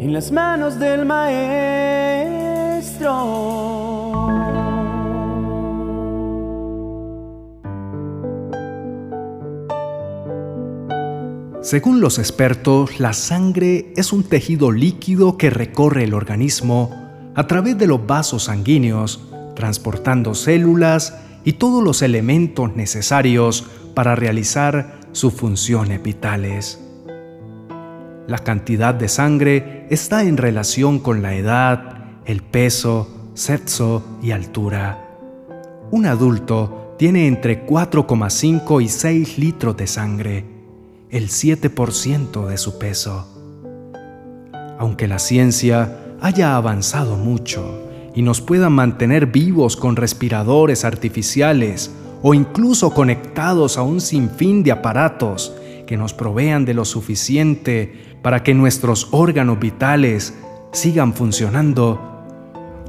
en las manos del Maestro. Según los expertos, la sangre es un tejido líquido que recorre el organismo a través de los vasos sanguíneos, transportando células y todos los elementos necesarios para realizar sus funciones vitales. La cantidad de sangre está en relación con la edad, el peso, sexo y altura. Un adulto tiene entre 4,5 y 6 litros de sangre, el 7% de su peso. Aunque la ciencia haya avanzado mucho y nos pueda mantener vivos con respiradores artificiales o incluso conectados a un sinfín de aparatos que nos provean de lo suficiente para que nuestros órganos vitales sigan funcionando,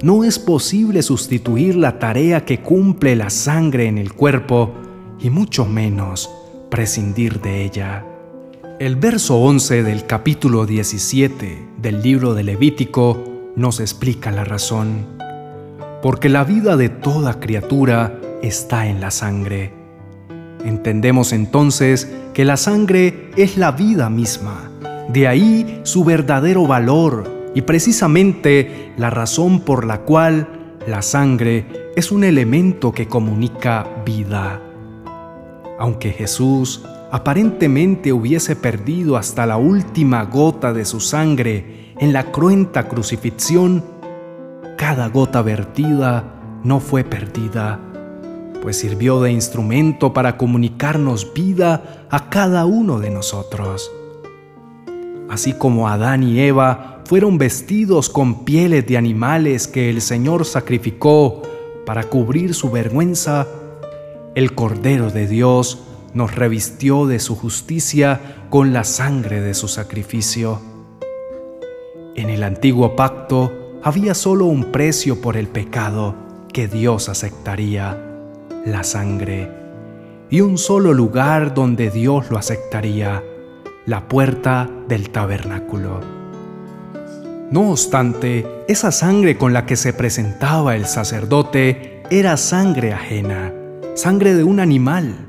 no es posible sustituir la tarea que cumple la sangre en el cuerpo y mucho menos prescindir de ella. El verso 11 del capítulo 17 del libro de Levítico nos explica la razón. Porque la vida de toda criatura está en la sangre. Entendemos entonces que la sangre es la vida misma, de ahí su verdadero valor y precisamente la razón por la cual la sangre es un elemento que comunica vida. Aunque Jesús aparentemente hubiese perdido hasta la última gota de su sangre en la cruenta crucifixión, cada gota vertida no fue perdida pues sirvió de instrumento para comunicarnos vida a cada uno de nosotros. Así como Adán y Eva fueron vestidos con pieles de animales que el Señor sacrificó para cubrir su vergüenza, el Cordero de Dios nos revistió de su justicia con la sangre de su sacrificio. En el antiguo pacto había solo un precio por el pecado que Dios aceptaría la sangre, y un solo lugar donde Dios lo aceptaría, la puerta del tabernáculo. No obstante, esa sangre con la que se presentaba el sacerdote era sangre ajena, sangre de un animal.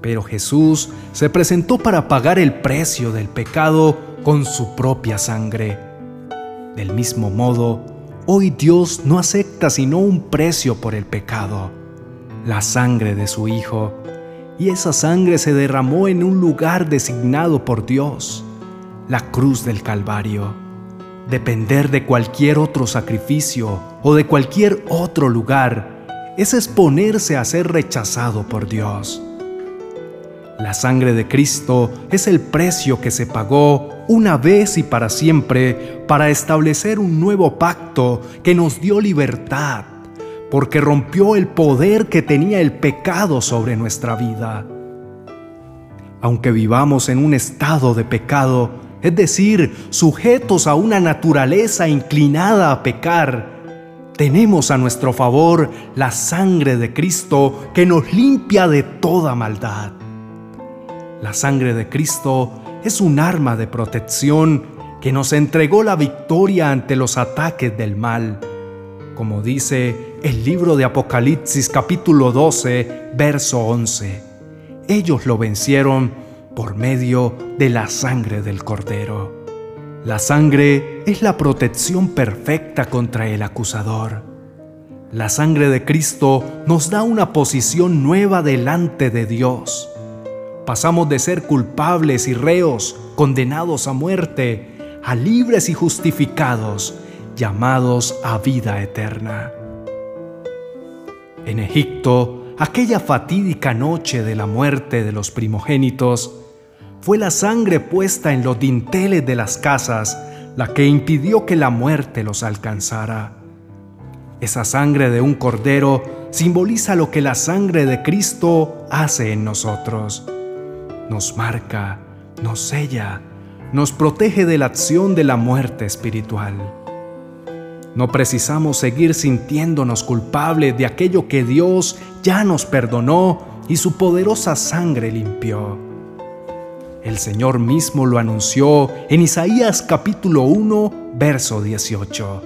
Pero Jesús se presentó para pagar el precio del pecado con su propia sangre. Del mismo modo, hoy Dios no acepta sino un precio por el pecado la sangre de su Hijo, y esa sangre se derramó en un lugar designado por Dios, la cruz del Calvario. Depender de cualquier otro sacrificio o de cualquier otro lugar es exponerse a ser rechazado por Dios. La sangre de Cristo es el precio que se pagó una vez y para siempre para establecer un nuevo pacto que nos dio libertad, porque rompió el poder que tenía el pecado sobre nuestra vida. Aunque vivamos en un estado de pecado, es decir, sujetos a una naturaleza inclinada a pecar, tenemos a nuestro favor la sangre de Cristo que nos limpia de toda maldad. La sangre de Cristo es un arma de protección que nos entregó la victoria ante los ataques del mal como dice el libro de Apocalipsis capítulo 12, verso 11. Ellos lo vencieron por medio de la sangre del cordero. La sangre es la protección perfecta contra el acusador. La sangre de Cristo nos da una posición nueva delante de Dios. Pasamos de ser culpables y reos, condenados a muerte, a libres y justificados llamados a vida eterna. En Egipto, aquella fatídica noche de la muerte de los primogénitos, fue la sangre puesta en los dinteles de las casas la que impidió que la muerte los alcanzara. Esa sangre de un cordero simboliza lo que la sangre de Cristo hace en nosotros. Nos marca, nos sella, nos protege de la acción de la muerte espiritual. No precisamos seguir sintiéndonos culpables de aquello que Dios ya nos perdonó y su poderosa sangre limpió. El Señor mismo lo anunció en Isaías capítulo 1, verso 18.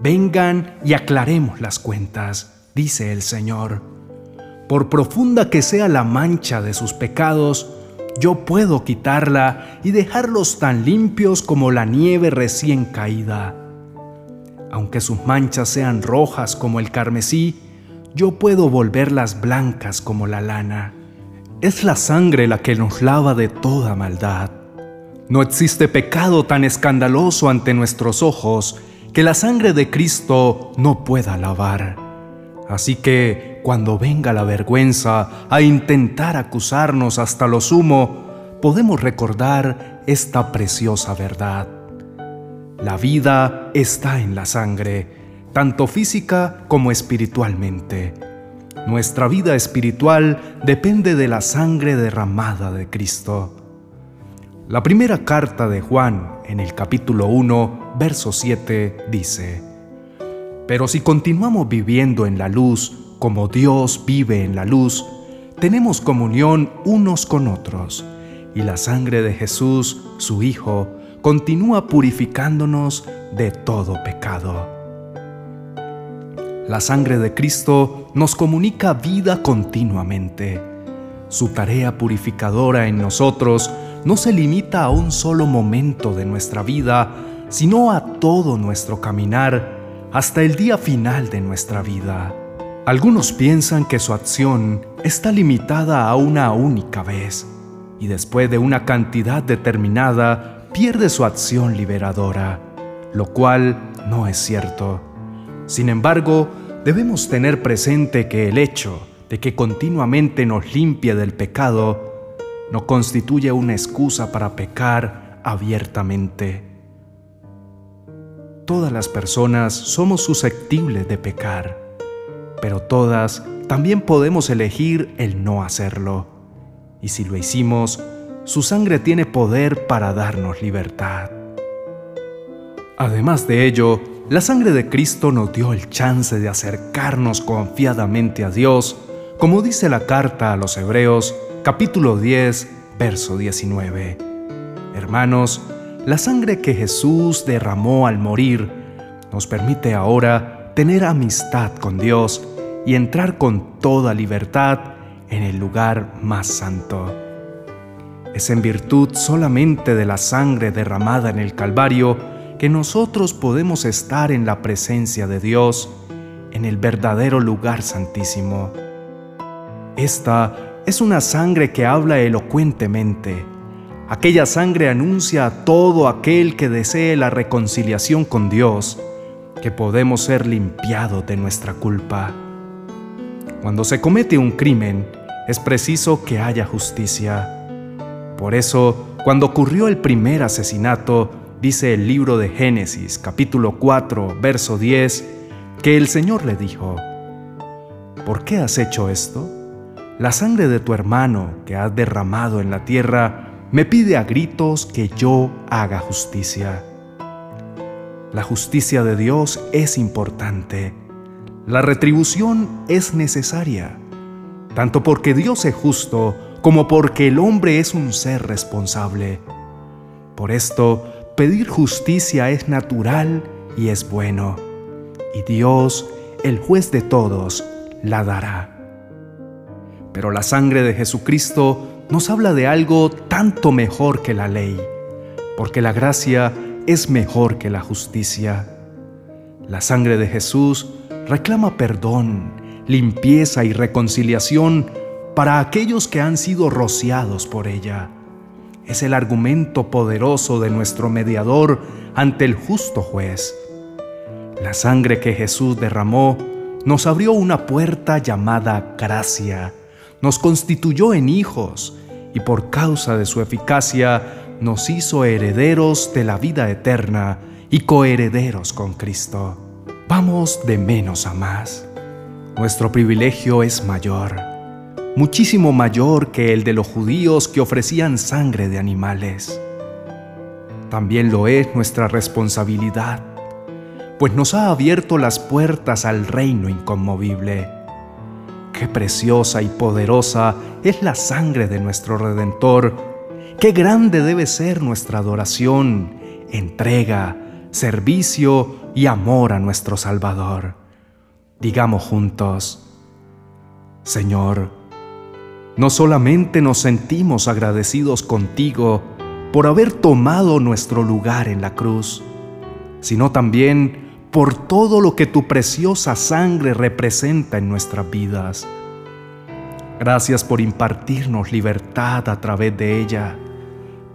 Vengan y aclaremos las cuentas, dice el Señor. Por profunda que sea la mancha de sus pecados, yo puedo quitarla y dejarlos tan limpios como la nieve recién caída. Aunque sus manchas sean rojas como el carmesí, yo puedo volverlas blancas como la lana. Es la sangre la que nos lava de toda maldad. No existe pecado tan escandaloso ante nuestros ojos que la sangre de Cristo no pueda lavar. Así que cuando venga la vergüenza a intentar acusarnos hasta lo sumo, podemos recordar esta preciosa verdad. La vida está en la sangre, tanto física como espiritualmente. Nuestra vida espiritual depende de la sangre derramada de Cristo. La primera carta de Juan, en el capítulo 1, verso 7, dice, Pero si continuamos viviendo en la luz como Dios vive en la luz, tenemos comunión unos con otros, y la sangre de Jesús, su Hijo, continúa purificándonos de todo pecado. La sangre de Cristo nos comunica vida continuamente. Su tarea purificadora en nosotros no se limita a un solo momento de nuestra vida, sino a todo nuestro caminar hasta el día final de nuestra vida. Algunos piensan que su acción está limitada a una única vez y después de una cantidad determinada pierde su acción liberadora, lo cual no es cierto. Sin embargo, debemos tener presente que el hecho de que continuamente nos limpie del pecado no constituye una excusa para pecar abiertamente. Todas las personas somos susceptibles de pecar, pero todas también podemos elegir el no hacerlo. Y si lo hicimos, su sangre tiene poder para darnos libertad. Además de ello, la sangre de Cristo nos dio el chance de acercarnos confiadamente a Dios, como dice la carta a los Hebreos capítulo 10, verso 19. Hermanos, la sangre que Jesús derramó al morir nos permite ahora tener amistad con Dios y entrar con toda libertad en el lugar más santo. Es en virtud solamente de la sangre derramada en el Calvario que nosotros podemos estar en la presencia de Dios, en el verdadero lugar santísimo. Esta es una sangre que habla elocuentemente. Aquella sangre anuncia a todo aquel que desee la reconciliación con Dios que podemos ser limpiados de nuestra culpa. Cuando se comete un crimen, es preciso que haya justicia. Por eso, cuando ocurrió el primer asesinato, dice el libro de Génesis capítulo 4, verso 10, que el Señor le dijo, ¿por qué has hecho esto? La sangre de tu hermano que has derramado en la tierra me pide a gritos que yo haga justicia. La justicia de Dios es importante. La retribución es necesaria, tanto porque Dios es justo como porque el hombre es un ser responsable. Por esto, pedir justicia es natural y es bueno, y Dios, el juez de todos, la dará. Pero la sangre de Jesucristo nos habla de algo tanto mejor que la ley, porque la gracia es mejor que la justicia. La sangre de Jesús reclama perdón, limpieza y reconciliación para aquellos que han sido rociados por ella. Es el argumento poderoso de nuestro mediador ante el justo juez. La sangre que Jesús derramó nos abrió una puerta llamada gracia nos constituyó en hijos y por causa de su eficacia nos hizo herederos de la vida eterna y coherederos con Cristo. Vamos de menos a más. Nuestro privilegio es mayor, muchísimo mayor que el de los judíos que ofrecían sangre de animales. También lo es nuestra responsabilidad, pues nos ha abierto las puertas al reino inconmovible Qué preciosa y poderosa es la sangre de nuestro Redentor, Qué grande debe ser nuestra adoración, entrega, servicio y amor a nuestro Salvador. Digamos juntos, Señor, no solamente nos sentimos agradecidos contigo por haber tomado nuestro lugar en la cruz, sino también por todo lo que tu preciosa sangre representa en nuestras vidas. Gracias por impartirnos libertad a través de ella,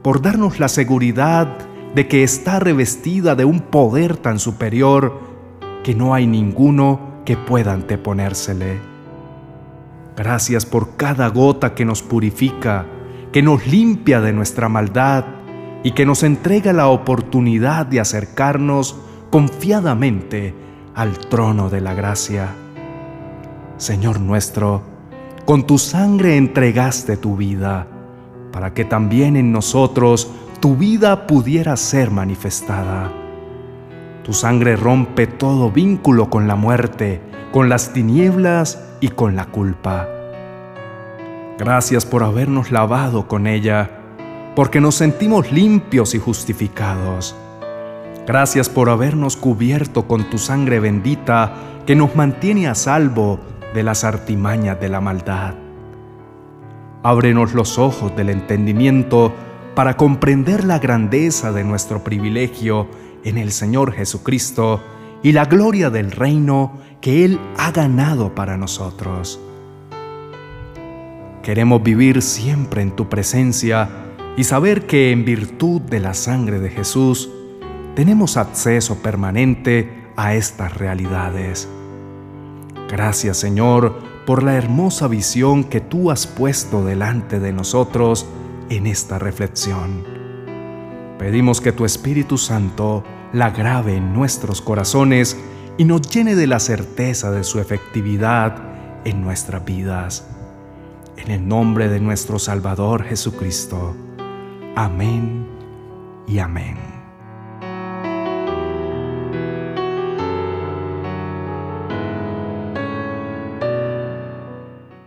por darnos la seguridad de que está revestida de un poder tan superior que no hay ninguno que pueda anteponérsele. Gracias por cada gota que nos purifica, que nos limpia de nuestra maldad y que nos entrega la oportunidad de acercarnos confiadamente al trono de la gracia. Señor nuestro, con tu sangre entregaste tu vida, para que también en nosotros tu vida pudiera ser manifestada. Tu sangre rompe todo vínculo con la muerte, con las tinieblas y con la culpa. Gracias por habernos lavado con ella, porque nos sentimos limpios y justificados. Gracias por habernos cubierto con tu sangre bendita que nos mantiene a salvo de las artimañas de la maldad. Ábrenos los ojos del entendimiento para comprender la grandeza de nuestro privilegio en el Señor Jesucristo y la gloria del reino que Él ha ganado para nosotros. Queremos vivir siempre en tu presencia y saber que en virtud de la sangre de Jesús tenemos acceso permanente a estas realidades. Gracias Señor por la hermosa visión que tú has puesto delante de nosotros en esta reflexión. Pedimos que tu Espíritu Santo la grave en nuestros corazones y nos llene de la certeza de su efectividad en nuestras vidas. En el nombre de nuestro Salvador Jesucristo. Amén y amén.